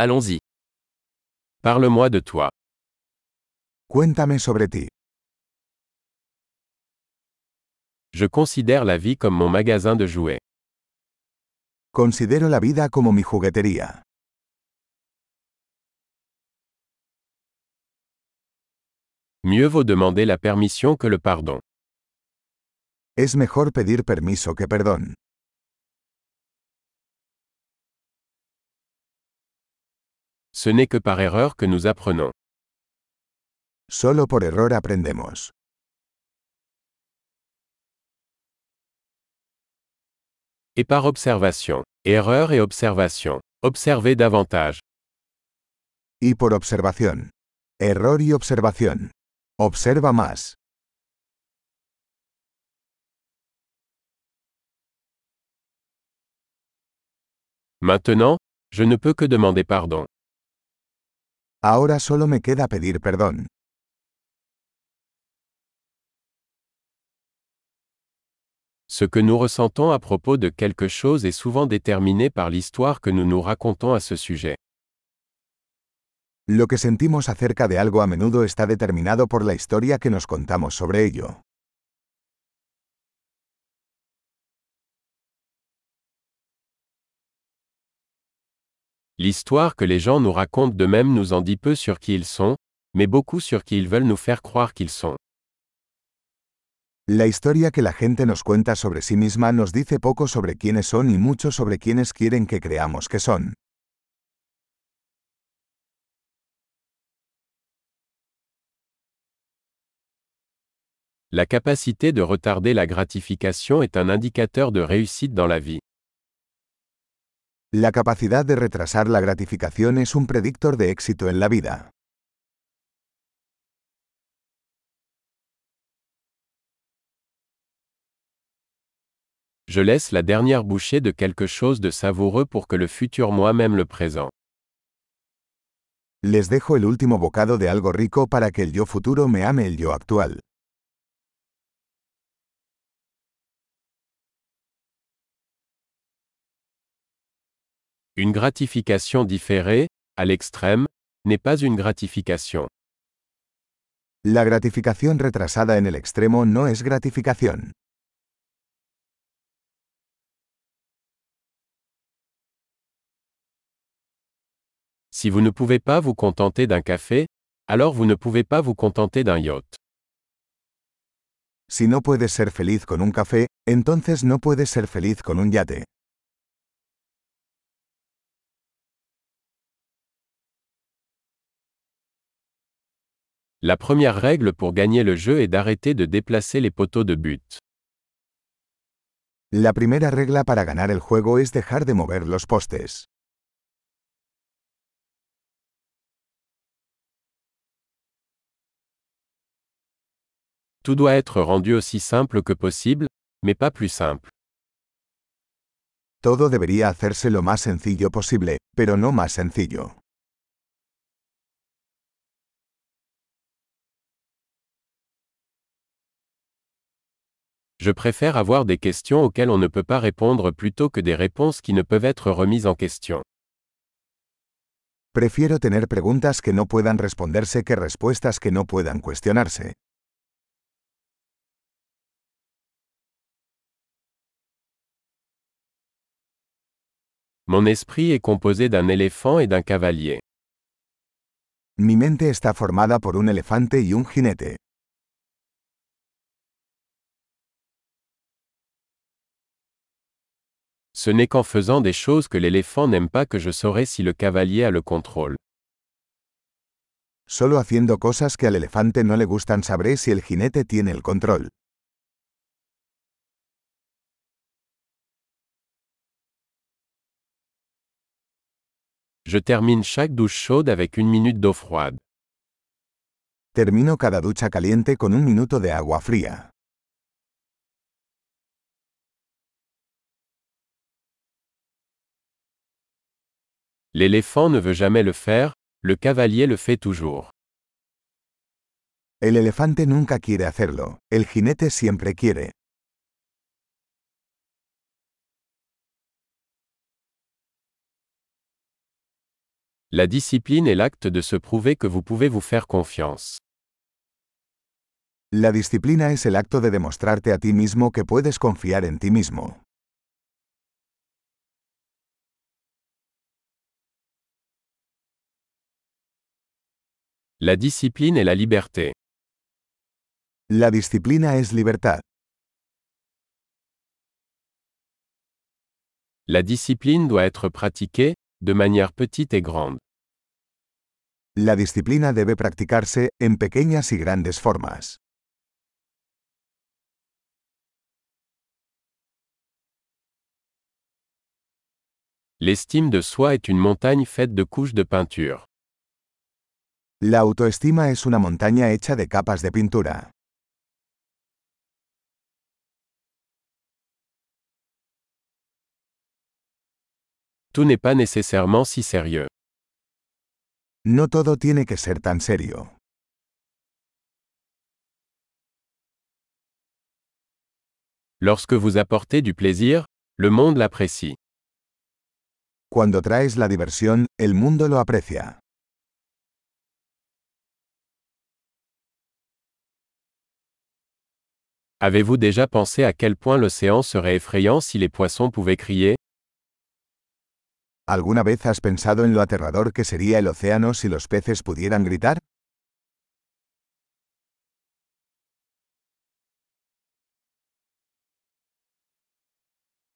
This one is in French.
Allons-y. Parle-moi de toi. Cuéntame sobre ti. Je considère la vie comme mon magasin de jouets. Considero la vida como mi juguetería. Mieux vaut demander la permission que le pardon. Es mejor pedir permiso que perdón. Ce n'est que par erreur que nous apprenons. Solo por error aprendemos. Et par observation. Erreur et observation. Observez davantage. Y por observación. Error y observación. Observa más. Maintenant, je ne peux que demander pardon. Ahora solo me queda pedir perdón. Ce que nous ressentons à propos de quelque chose est souvent déterminé par l'histoire que nous nous racontons à ce sujet. Lo que sentimos acerca de algo a menudo está determinado por la historia que nos contamos sobre ello. L'histoire que les gens nous racontent d'eux-mêmes nous en dit peu sur qui ils sont, mais beaucoup sur qui ils veulent nous faire croire qu'ils sont. La historia que la gente nos cuenta sobre sí misma nos dice poco sobre quiénes son y mucho sobre quiénes quieren que creamos que son. La capacité de retarder la gratification est un indicateur de réussite dans la vie. La capacidad de retrasar la gratificación es un predictor de éxito en la vida. Je laisse la dernière bouchée de quelque chose de savoureux pour que le futur moi m'aime le présent. Les dejo el último bocado de algo rico para que el yo futuro me ame el yo actual. Une gratification différée, à l'extrême, n'est pas une gratification. La gratificación retrasada en el extremo no es gratificación. Si vous ne pouvez pas vous contenter d'un café, alors vous ne pouvez pas vous contenter d'un yacht. Si no puedes ser feliz con un café, entonces no puedes ser feliz con un yate. La première règle pour gagner le jeu est d'arrêter de déplacer les poteaux de but. La primera regla para ganar el juego es dejar de mover los postes. Tout doit être rendu aussi simple que possible, mais pas plus simple. Todo debería hacerse lo más sencillo posible, pero no más sencillo. Je préfère avoir des questions auxquelles on ne peut pas répondre plutôt que des réponses qui ne peuvent être remises en question. Prefiero tener preguntas que no puedan responderse que respuestas que no puedan cuestionarse. Mon esprit est composé d'un éléphant et d'un cavalier. Mi mente está formada por un elefante y un jinete. Ce n'est qu'en faisant des choses que l'éléphant n'aime pas que je saurai si le cavalier a le contrôle. Solo haciendo cosas que al elefante no le gustan sabré si el jinete tiene el control. Je termine chaque douche chaude avec une minute d'eau froide. Termino cada ducha caliente con un minuto de agua fría. L'éléphant ne veut jamais le faire, le cavalier le fait toujours. El elefante nunca quiere hacerlo, el jinete siempre quiere. La discipline est l'acte de se prouver que vous pouvez vous faire confiance. La disciplina es el acto de demostrarte a ti mismo que puedes confiar en ti mismo. La discipline est la liberté. La disciplina es libertad. La discipline doit être pratiquée, de manière petite et grande. La disciplina debe practicarse en pequeñas y grandes formas. L'estime de soi est une montagne faite de couches de peinture. La autoestima es una montaña hecha de capas de pintura. Tout n'est pas nécessairement si sérieux. No todo tiene que ser tan serio. Lorsque vous apportez du plaisir, le monde l'apprécie. Cuando traes la diversión, el mundo lo aprecia. Avez-vous déjà pensé à quel point l'océan serait effrayant si les poissons pouvaient crier? ¿Alguna vez has pensado en lo aterrador que sería el océano si los peces pudieran gritar?